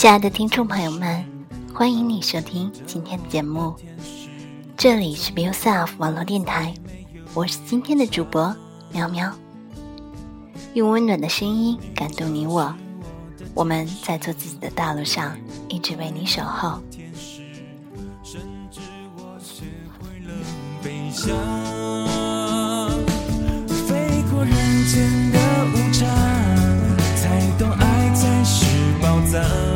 亲爱的听众朋友们，欢迎你收听今天的节目，这里是 Be Yourself 网络电台，我是今天的主播喵喵，用温暖的声音感动你我，我们在做自己的道路上一直为你守候。飞过人间的无常，才懂爱才是宝藏。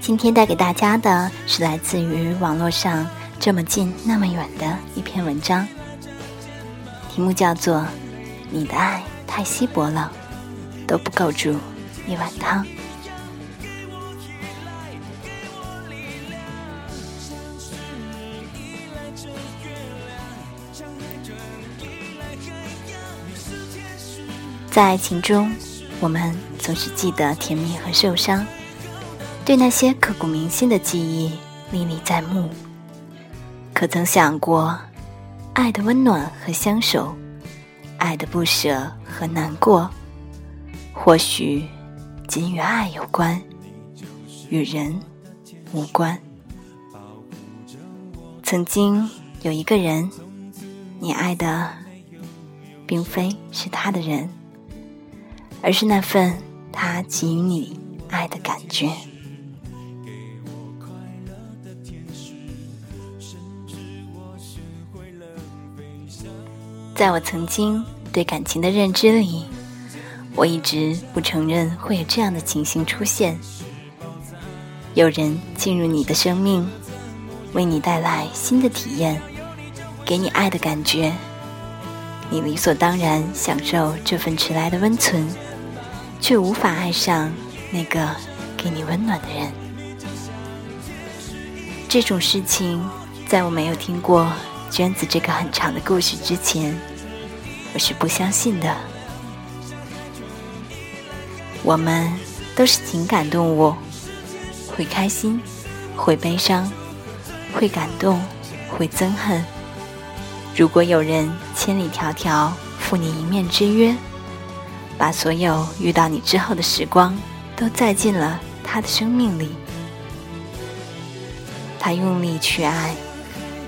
今天带给大家的是来自于网络上这么近那么远的一篇文章，题目叫做《你的爱太稀薄了，都不够煮一碗汤》。在爱情中，我们总是记得甜蜜和受伤，对那些刻骨铭心的记忆历历在目。可曾想过，爱的温暖和相守，爱的不舍和难过，或许仅与爱有关，与人无关。曾经有一个人，你爱的并非是他的人。而是那份他给予你爱的感觉。在我曾经对感情的认知里，我一直不承认会有这样的情形出现：有人进入你的生命，为你带来新的体验，给你爱的感觉，你理所当然享受这份迟来的温存。却无法爱上那个给你温暖的人。这种事情，在我没有听过娟子这个很长的故事之前，我是不相信的。我们都是情感动物，会开心，会悲伤，会感动，会憎恨。如果有人千里迢迢赴你一面之约，把所有遇到你之后的时光都载进了他的生命里，他用力去爱，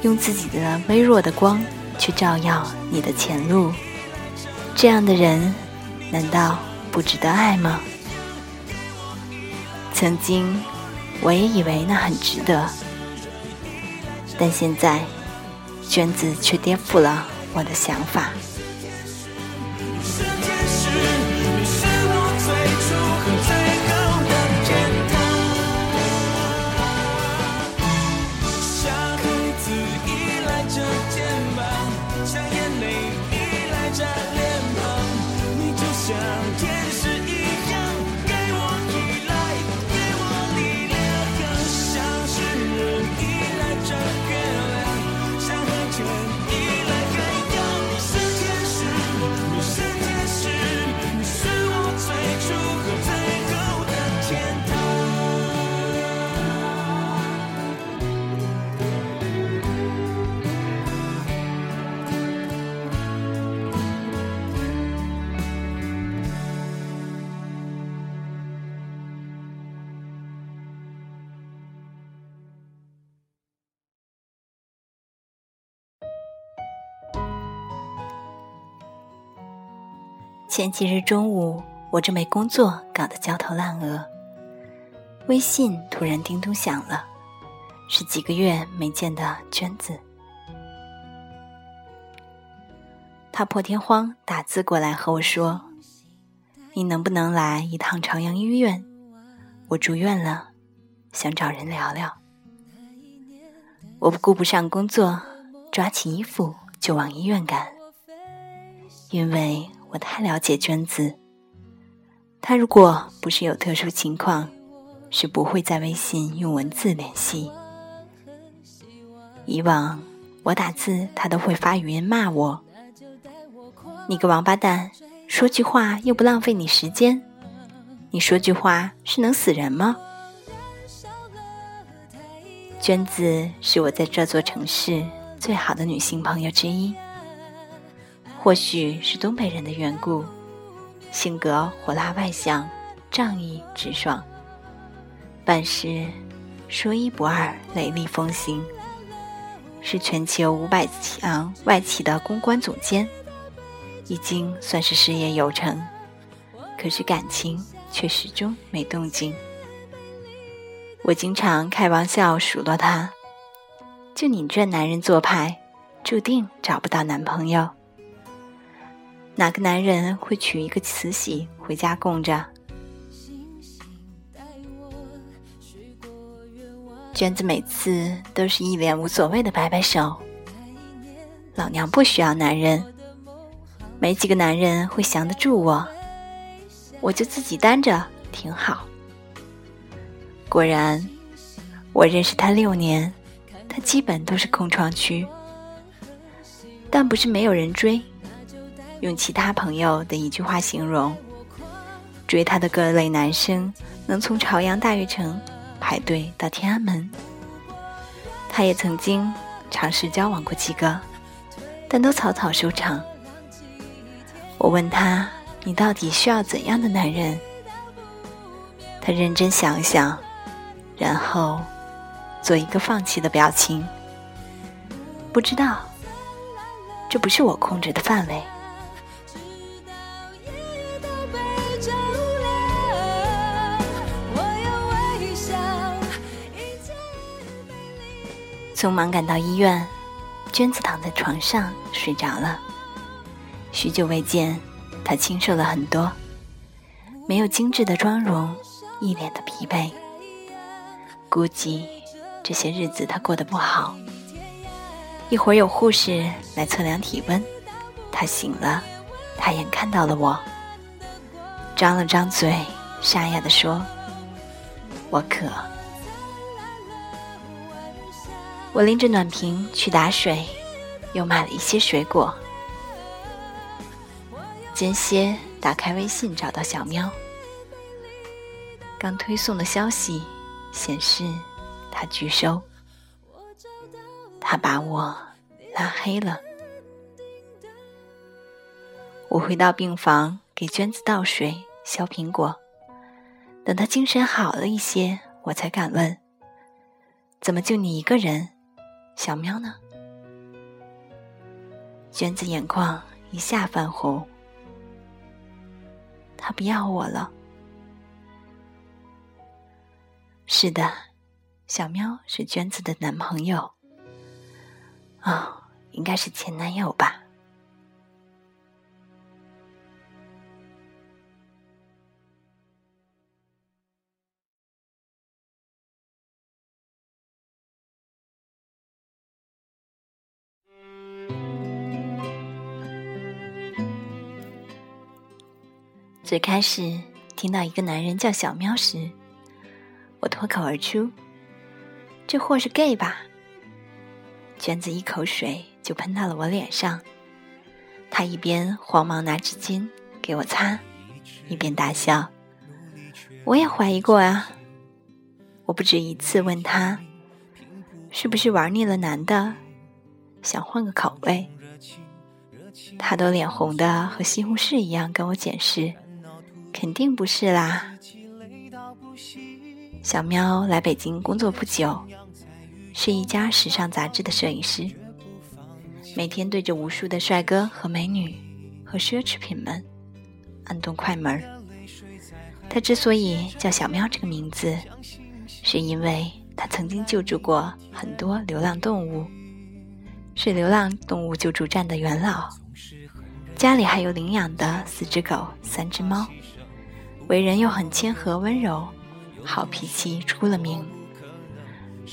用自己的微弱的光去照耀你的前路。这样的人，难道不值得爱吗？曾经，我也以为那很值得，但现在，娟子却颠覆了我的想法。前几日中午，我正被工作搞得焦头烂额，微信突然叮咚响了，是几个月没见的娟子。他破天荒打字过来和我说：“你能不能来一趟朝阳医院？我住院了，想找人聊聊。”我顾不上工作，抓起衣服就往医院赶，因为。我太了解娟子，她如果不是有特殊情况，是不会在微信用文字联系。以往我打字，她都会发语音骂我：“你个王八蛋，说句话又不浪费你时间，你说句话是能死人吗？”娟子是我在这座城市最好的女性朋友之一。或许是东北人的缘故，性格火辣外向，仗义直爽，办事说一不二，雷厉风行，是全球五百强外企的公关总监，已经算是事业有成，可是感情却始终没动静。我经常开玩笑数落他：“就你这男人做派，注定找不到男朋友。”哪个男人会娶一个慈禧回家供着？娟子每次都是一脸无所谓的摆摆手。老娘不需要男人，没几个男人会降得住我，我就自己单着挺好。果然，我认识他六年，他基本都是空窗期，但不是没有人追。用其他朋友的一句话形容，追她的各类男生能从朝阳大悦城排队到天安门。他也曾经尝试交往过几个，但都草草收场。我问他：“你到底需要怎样的男人？”他认真想想，然后做一个放弃的表情。不知道，这不是我控制的范围。匆忙赶到医院，娟子躺在床上睡着了。许久未见，她清瘦了很多，没有精致的妆容，一脸的疲惫。估计这些日子她过得不好。一会儿有护士来测量体温，她醒了，她眼看到了我，张了张嘴，沙哑地说：“我渴。”我拎着暖瓶去打水，又买了一些水果。间歇打开微信，找到小喵，刚推送的消息显示他拒收，他把我拉黑了。我回到病房给娟子倒水、削苹果，等他精神好了一些，我才敢问：怎么就你一个人？小喵呢？娟子眼眶一下泛红，他不要我了。是的，小喵是娟子的男朋友，啊，应该是前男友吧。最开始听到一个男人叫小喵时，我脱口而出：“这货是 gay 吧？”娟子一口水就喷到了我脸上，他一边慌忙拿纸巾给我擦，一边大笑。我也怀疑过啊，我不止一次问他，是不是玩腻了男的，想换个口味？他都脸红的和西红柿一样跟我解释。肯定不是啦。小喵来北京工作不久，是一家时尚杂志的摄影师，每天对着无数的帅哥和美女和奢侈品们按动快门。他之所以叫小喵这个名字，是因为他曾经救助过很多流浪动物，是流浪动物救助站的元老，家里还有领养的四只狗、三只猫。为人又很谦和温柔，好脾气出了名。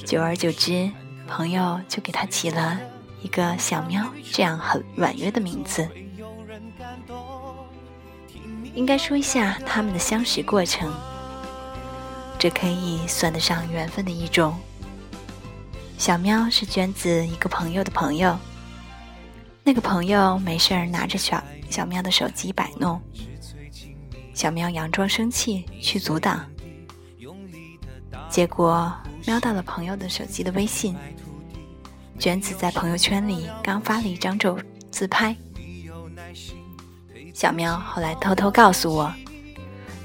久而久之，朋友就给他起了一个“小喵”这样很婉约的名字。应该说一下他们的相识过程，这可以算得上缘分的一种。小喵是娟子一个朋友的朋友，那个朋友没事儿拿着小小喵的手机摆弄。小喵佯装生气去阻挡，结果瞄到了朋友的手机的微信。娟子在朋友圈里刚发了一张照自拍，小喵后来偷偷告诉我，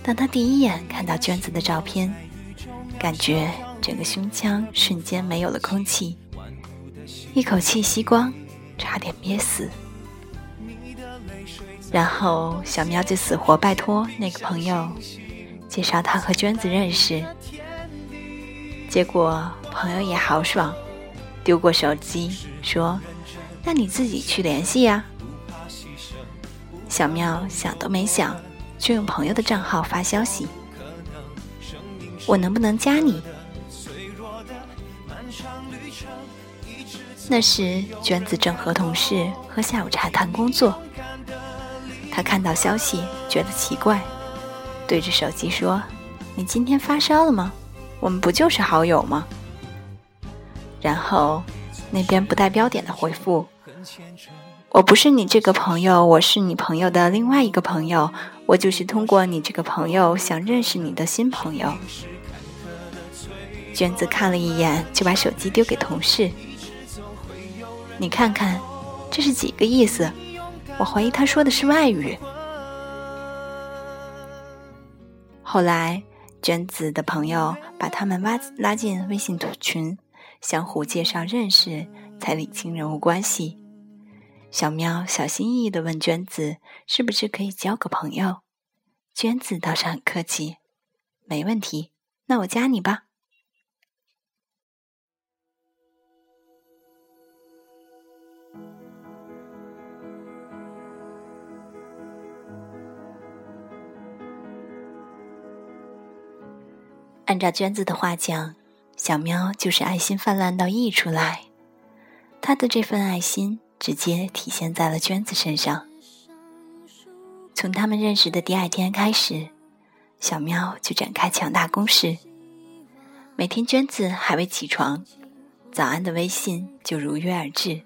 当他第一眼看到娟子的照片，感觉整个胸腔瞬间没有了空气，一口气吸光，差点憋死。然后小喵就死活拜托那个朋友介绍他和娟子认识，结果朋友也豪爽，丢过手机说：“那你自己去联系呀。”小喵想都没想，就用朋友的账号发消息：“我能不能加你？”那时娟子正和同事喝下午茶谈工作，他看到消息觉得奇怪，对着手机说：“你今天发烧了吗？我们不就是好友吗？”然后那边不带标点的回复。我不是你这个朋友，我是你朋友的另外一个朋友。我就是通过你这个朋友想认识你的新朋友。娟子看了一眼，就把手机丢给同事。你看看，这是几个意思？我怀疑他说的是外语。后来，娟子的朋友把他们拉拉进微信群，相互介绍认识，才理清人物关系。小喵小心翼翼地问娟子：“是不是可以交个朋友？”娟子倒是很客气：“没问题，那我加你吧。”按照娟子的话讲，小喵就是爱心泛滥到溢出来，他的这份爱心。直接体现在了娟子身上。从他们认识的第二天开始，小喵就展开强大攻势。每天娟子还未起床，早安的微信就如约而至。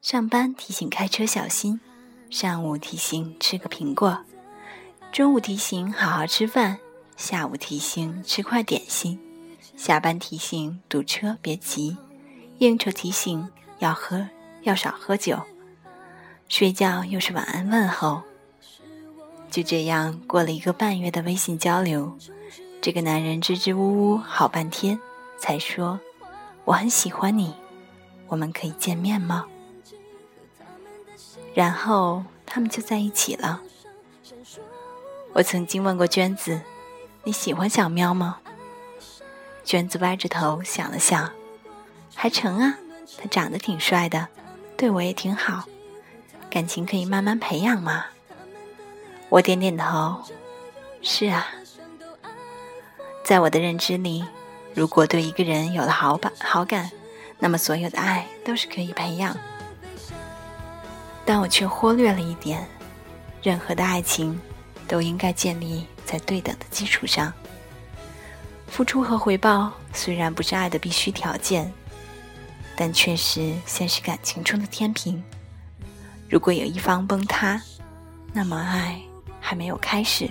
上班提醒开车小心，上午提醒吃个苹果，中午提醒好好吃饭，下午提醒吃块点心，下班提醒堵车别急，应酬提醒要喝。要少喝酒，睡觉又是晚安问候。就这样过了一个半月的微信交流，这个男人支支吾吾好半天，才说：“我很喜欢你，我们可以见面吗？”然后他们就在一起了。我曾经问过娟子：“你喜欢小喵吗？”娟子歪着头想了想，还成啊，他长得挺帅的。对我也挺好，感情可以慢慢培养嘛。我点点头，是啊。在我的认知里，如果对一个人有了好感，好感，那么所有的爱都是可以培养。但我却忽略了一点：任何的爱情都应该建立在对等的基础上。付出和回报虽然不是爱的必须条件。但确实，现实感情中的天平。如果有一方崩塌，那么爱还没有开始，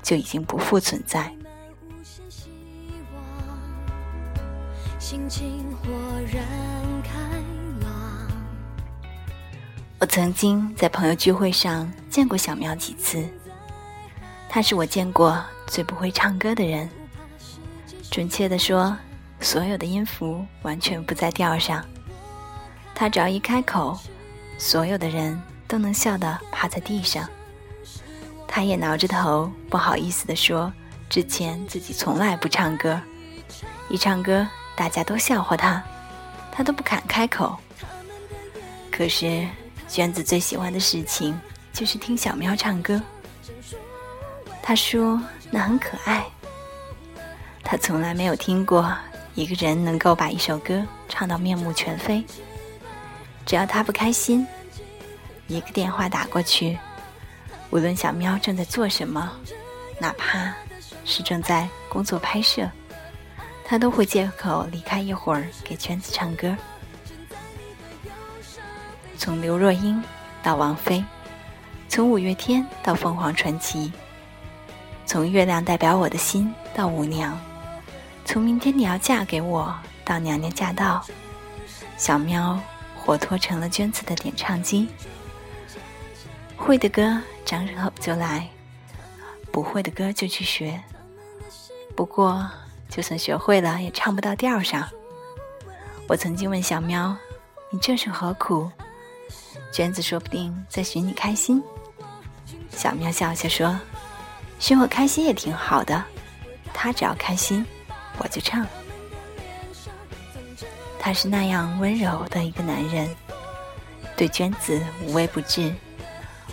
就已经不复存在。我曾经在朋友聚会上见过小苗几次，他是我见过最不会唱歌的人。准确的说。所有的音符完全不在调上，他只要一开口，所有的人都能笑得趴在地上。他也挠着头，不好意思地说：“之前自己从来不唱歌，一唱歌大家都笑话他，他都不敢开口。”可是娟子最喜欢的事情就是听小喵唱歌。他说那很可爱，他从来没有听过。一个人能够把一首歌唱到面目全非，只要他不开心，一个电话打过去，无论小喵正在做什么，哪怕是正在工作拍摄，他都会借口离开一会儿给圈子唱歌。从刘若英到王菲，从五月天到凤凰传奇，从月亮代表我的心到舞娘。从明天你要嫁给我到娘娘驾到，小喵活脱成了娟子的点唱机。会的歌张口就来，不会的歌就去学。不过，就算学会了，也唱不到调上。我曾经问小喵：“你这是何苦？”娟子说不定在寻你开心。小喵笑笑说：“寻我开心也挺好的，他只要开心，我就唱。”他是那样温柔的一个男人，对娟子无微不至。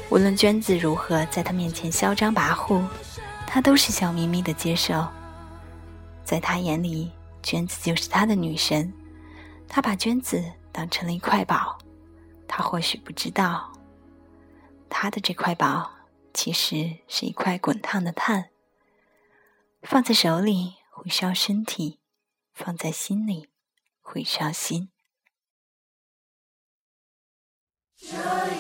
无论娟子如何在他面前嚣张跋扈，他都是笑眯眯的接受。在他眼里，娟子就是他的女神，他把娟子当成了一块宝。他或许不知道，他的这块宝其实是一块滚烫的炭，放在手里会烧身体，放在心里。会伤心。这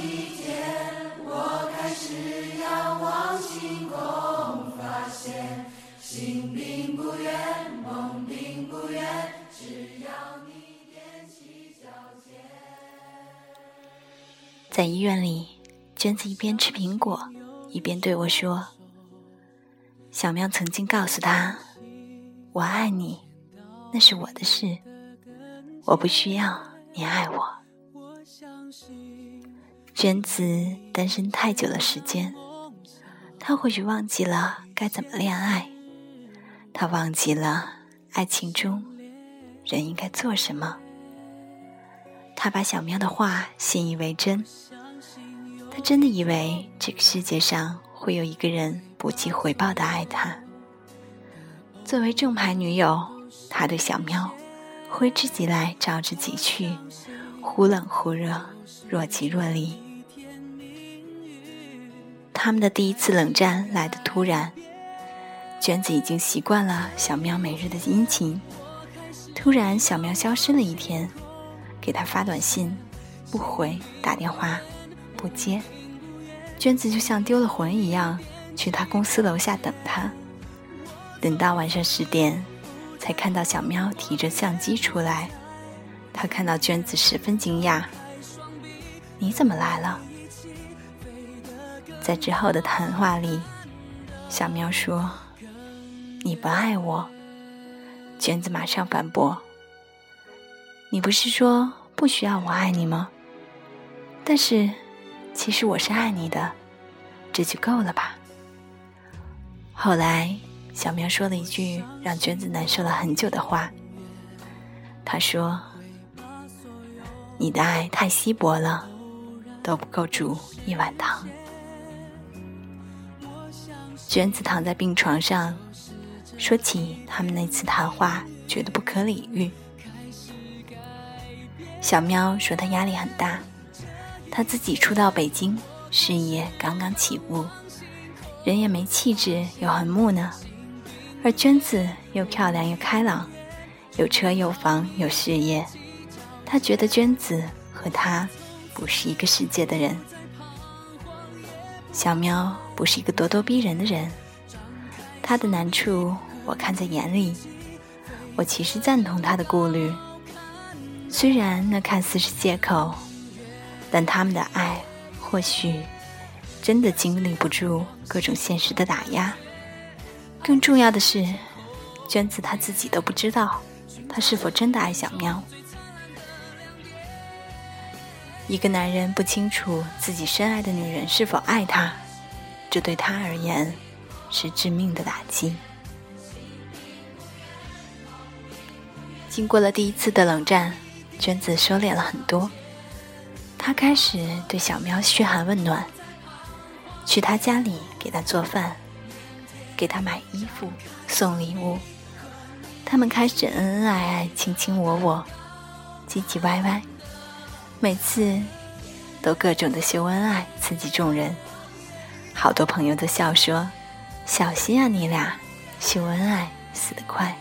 一天，我开始仰望星空，发现心并不远，梦并不远，只要你踮起脚尖。在医院里，娟子一边吃苹果，一边对我说：“小喵曾经告诉他，我爱你，那是我的事。”我不需要你爱我。娟子单身太久的时间，她或许忘记了该怎么恋爱，她忘记了爱情中人应该做什么。她把小喵的话信以为真，他真的以为这个世界上会有一个人不计回报的爱他。作为正牌女友，他对小喵。挥之即来，招之即去，忽冷忽热，若即若离。他们的第一次冷战来得突然，娟子已经习惯了小喵每日的殷勤。突然，小喵消失了一天，给他发短信不回，打电话不接，娟子就像丢了魂一样，去他公司楼下等他。等到晚上十点。才看到小喵提着相机出来，他看到娟子十分惊讶：“你怎么来了？”在之后的谈话里，小喵说：“你不爱我。”娟子马上反驳：“你不是说不需要我爱你吗？但是，其实我是爱你的，这就够了吧。”后来。小喵说了一句让娟子难受了很久的话。他说：“你的爱太稀薄了，都不够煮一碗汤。”娟子躺在病床上，说起他们那次谈话，觉得不可理喻。小喵说他压力很大，他自己初到北京，事业刚刚起步，人也没气质，又很木讷。而娟子又漂亮又开朗，有车有房有事业，他觉得娟子和他不是一个世界的人。小喵不是一个咄咄逼人的人，他的难处我看在眼里，我其实赞同他的顾虑。虽然那看似是借口，但他们的爱或许真的经历不住各种现实的打压。更重要的是，娟子她自己都不知道，她是否真的爱小喵。一个男人不清楚自己深爱的女人是否爱他，这对他而言是致命的打击。经过了第一次的冷战，娟子收敛了很多，他开始对小喵嘘寒问暖，去他家里给他做饭。给他买衣服，送礼物，他们开始恩恩爱爱，卿卿我我，唧唧歪歪，每次都各种的秀恩爱，刺激众人。好多朋友都笑说：“小心啊，你俩秀恩爱死得快。”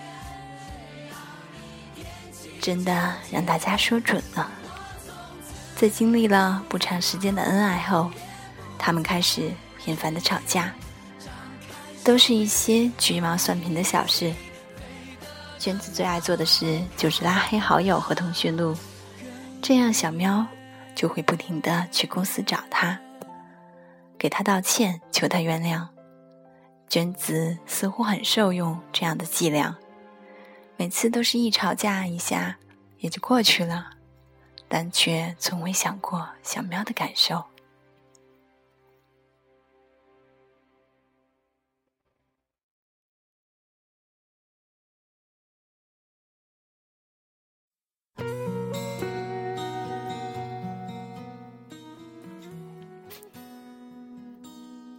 真的让大家说准了。在经历了不长时间的恩爱后，他们开始频繁的吵架。都是一些鸡毛蒜皮的小事。娟子最爱做的事就是拉黑好友和通讯录，这样小喵就会不停的去公司找他。给他道歉，求他原谅。娟子似乎很受用这样的伎俩，每次都是一吵架一下也就过去了，但却从未想过小喵的感受。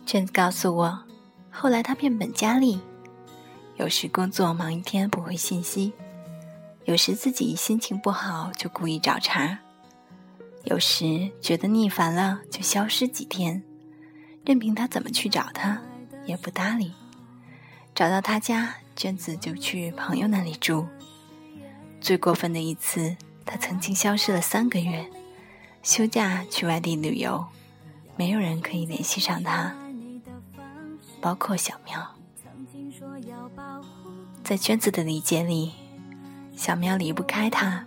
娟子告诉我。后来他变本加厉，有时工作忙一天不回信息，有时自己心情不好就故意找茬，有时觉得腻烦了就消失几天，任凭他怎么去找他也不搭理。找到他家，娟子就去朋友那里住。最过分的一次，他曾经消失了三个月，休假去外地旅游，没有人可以联系上他。包括小喵，在娟子的理解里，小喵离不开他。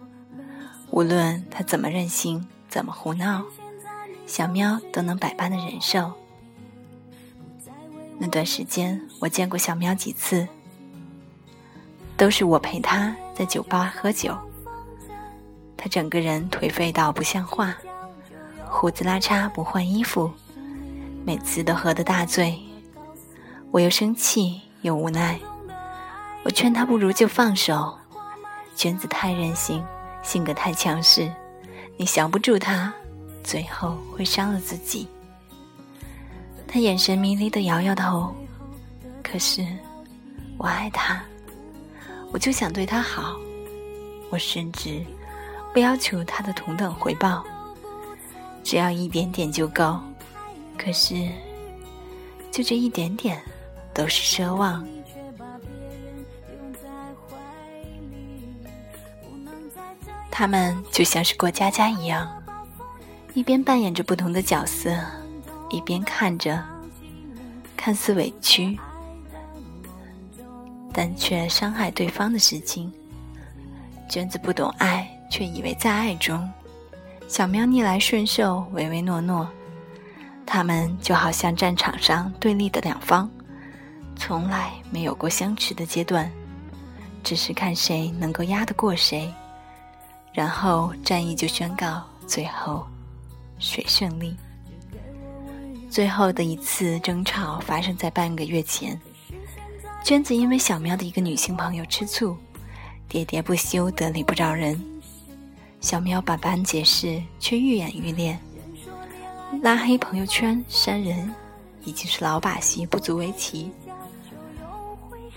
无论他怎么任性，怎么胡闹，小喵都能百般的忍受。那段时间，我见过小喵几次，都是我陪他在酒吧喝酒。他整个人颓废到不像话，胡子拉碴，不换衣服，每次都喝得大醉。我又生气又无奈，我劝他不如就放手。娟子太任性，性格太强势，你降不住他，最后会伤了自己。他眼神迷离的摇摇头，可是我爱他，我就想对他好，我甚至不要求他的同等回报，只要一点点就够。可是就这一点点。都是奢望。他们就像是过家家一样，一边扮演着不同的角色，一边看着，看似委屈，但却伤害对方的事情。娟子不懂爱，却以为在爱中；小喵逆来顺受，唯唯诺诺。他们就好像战场上对立的两方。从来没有过相持的阶段，只是看谁能够压得过谁，然后战役就宣告，最后谁胜利。最后的一次争吵发生在半个月前，娟子因为小喵的一个女性朋友吃醋，喋喋不休，得理不饶人。小喵百般解释，却愈演愈烈，拉黑朋友圈、删人，已经是老把戏，不足为奇。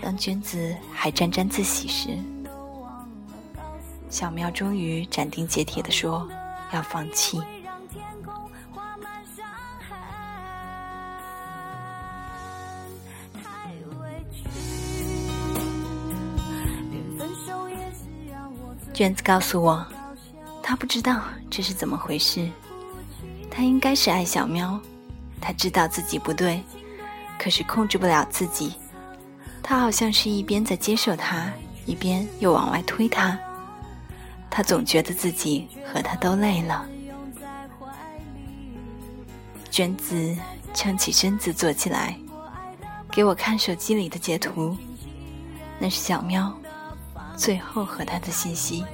当娟子还沾沾自喜时，小喵终于斩钉截铁地说：“要放弃。”娟子告诉我，他不知道这是怎么回事。他应该是爱小喵，他知道自己不对，可是控制不了自己。他好像是一边在接受他，一边又往外推他。他总觉得自己和他都累了。娟子撑起身子坐起来，给我看手机里的截图，那是小喵最后和他的信息。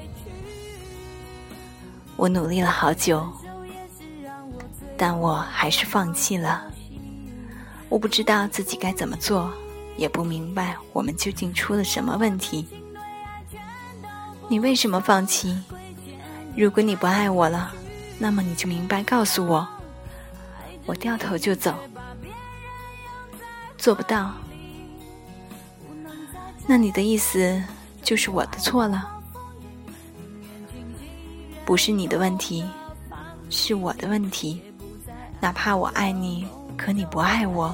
我努力了好久，但我还是放弃了。我不知道自己该怎么做。也不明白我们究竟出了什么问题。你为什么放弃？如果你不爱我了，那么你就明白告诉我，我掉头就走。做不到，那你的意思就是我的错了？不是你的问题，是我的问题。哪怕我爱你，可你不爱我。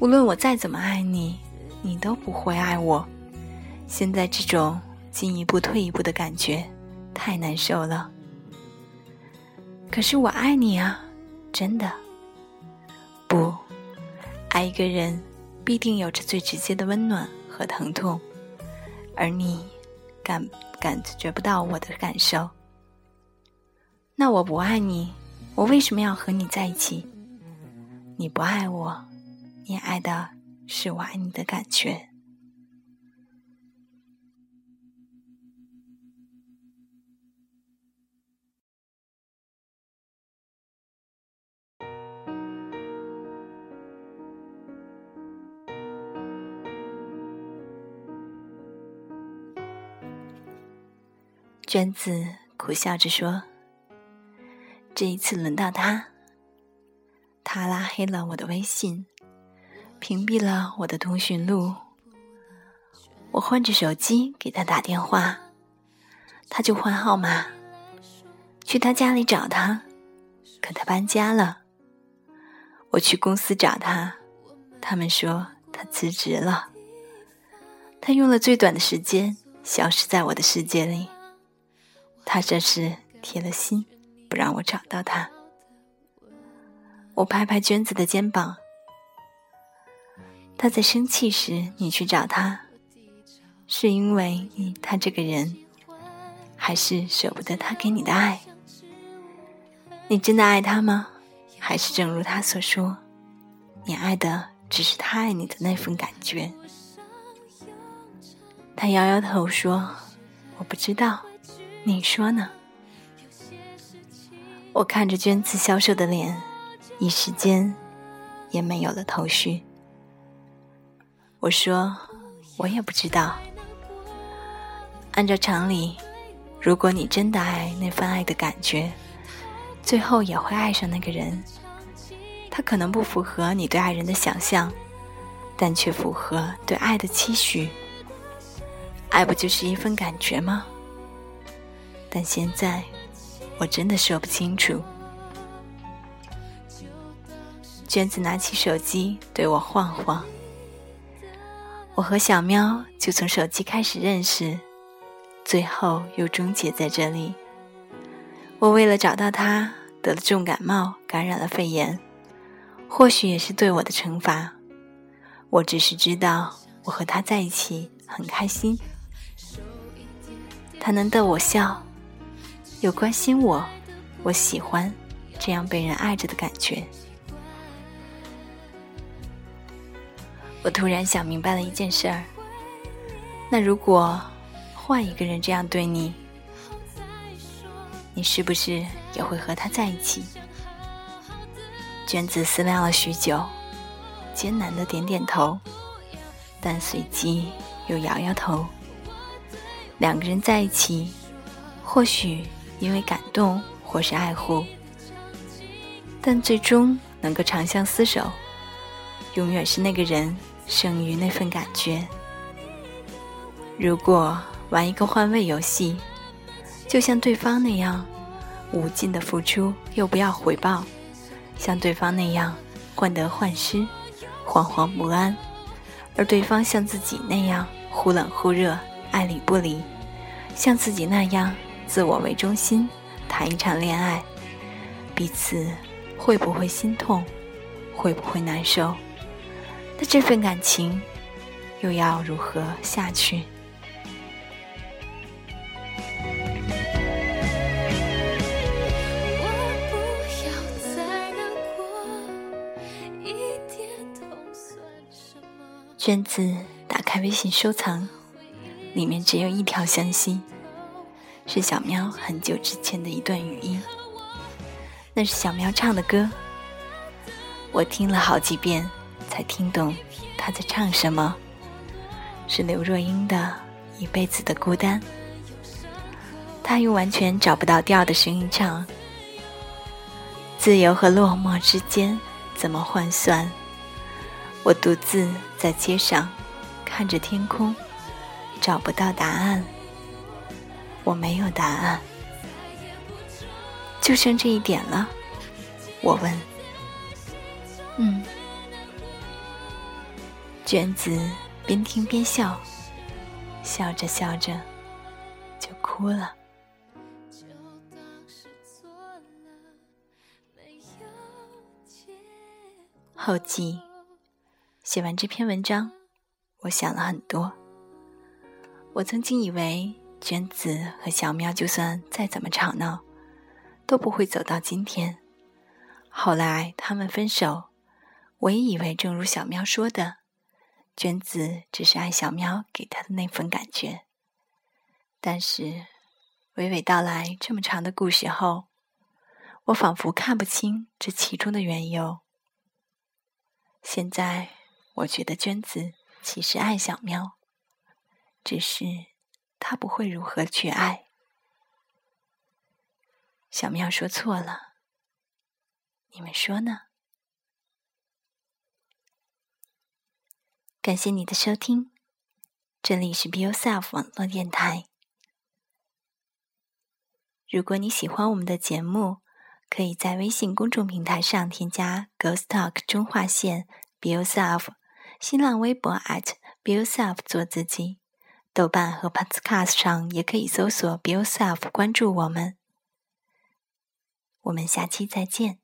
无论我再怎么爱你，你都不会爱我。现在这种进一步退一步的感觉，太难受了。可是我爱你啊，真的。不，爱一个人必定有着最直接的温暖和疼痛，而你感感觉不到我的感受。那我不爱你，我为什么要和你在一起？你不爱我，你爱的是我爱你的感觉。娟子苦笑着说：“这一次轮到他，他拉黑了我的微信，屏蔽了我的通讯录。我换着手机给他打电话，他就换号码。去他家里找他，可他搬家了。我去公司找他，他们说他辞职了。他用了最短的时间消失在我的世界里。”他这是铁了心不让我找到他。我拍拍娟子的肩膀。他在生气时，你去找他，是因为他这个人，还是舍不得他给你的爱？你真的爱他吗？还是正如他所说，你爱的只是他爱你的那份感觉？他摇摇头说：“我不知道。”你说呢？我看着娟子消瘦的脸，一时间也没有了头绪。我说：“我也不知道。按照常理，如果你真的爱那份爱的感觉，最后也会爱上那个人。他可能不符合你对爱人的想象，但却符合对爱的期许。爱不就是一份感觉吗？”但现在，我真的说不清楚。娟子拿起手机对我晃晃。我和小喵就从手机开始认识，最后又终结在这里。我为了找到他，得了重感冒，感染了肺炎，或许也是对我的惩罚。我只是知道，我和他在一起很开心，他能逗我笑。有关心我，我喜欢这样被人爱着的感觉。我突然想明白了一件事儿：那如果换一个人这样对你，你是不是也会和他在一起？娟子思量了许久，艰难的点点头，但随即又摇摇头。两个人在一起，或许……因为感动或是爱护，但最终能够长相厮守，永远是那个人胜于那份感觉。如果玩一个换位游戏，就像对方那样无尽的付出又不要回报，像对方那样患得患失、惶惶不安，而对方像自己那样忽冷忽热、爱理不理，像自己那样。自我为中心谈一场恋爱，彼此会不会心痛，会不会难受？那这份感情又要如何下去？娟子打开微信收藏，里面只有一条消息。是小喵很久之前的一段语音，那是小喵唱的歌，我听了好几遍才听懂他在唱什么。是刘若英的《一辈子的孤单》，他用完全找不到调的声音唱：“自由和落寞之间怎么换算？我独自在街上看着天空，找不到答案。”我没有答案，就剩这一点了。我问：“嗯。”娟子边听边笑，笑着笑着就哭了。后记：写完这篇文章，我想了很多。我曾经以为。娟子和小喵就算再怎么吵闹，都不会走到今天。后来他们分手，我也以为，正如小喵说的，娟子只是爱小喵给她的那份感觉。但是，娓娓道来这么长的故事后，我仿佛看不清这其中的缘由。现在，我觉得娟子其实爱小喵，只是他不会如何去爱。小妙说错了，你们说呢？感谢你的收听，这里是 Be Yourself 网络电台。如果你喜欢我们的节目，可以在微信公众平台上添加 “Ghost Talk” 中划线 “Be Yourself”，新浪微博 @Be Yourself 做自己，豆瓣和 Podcast 上也可以搜索 “Be Yourself” 关注我们。我们下期再见。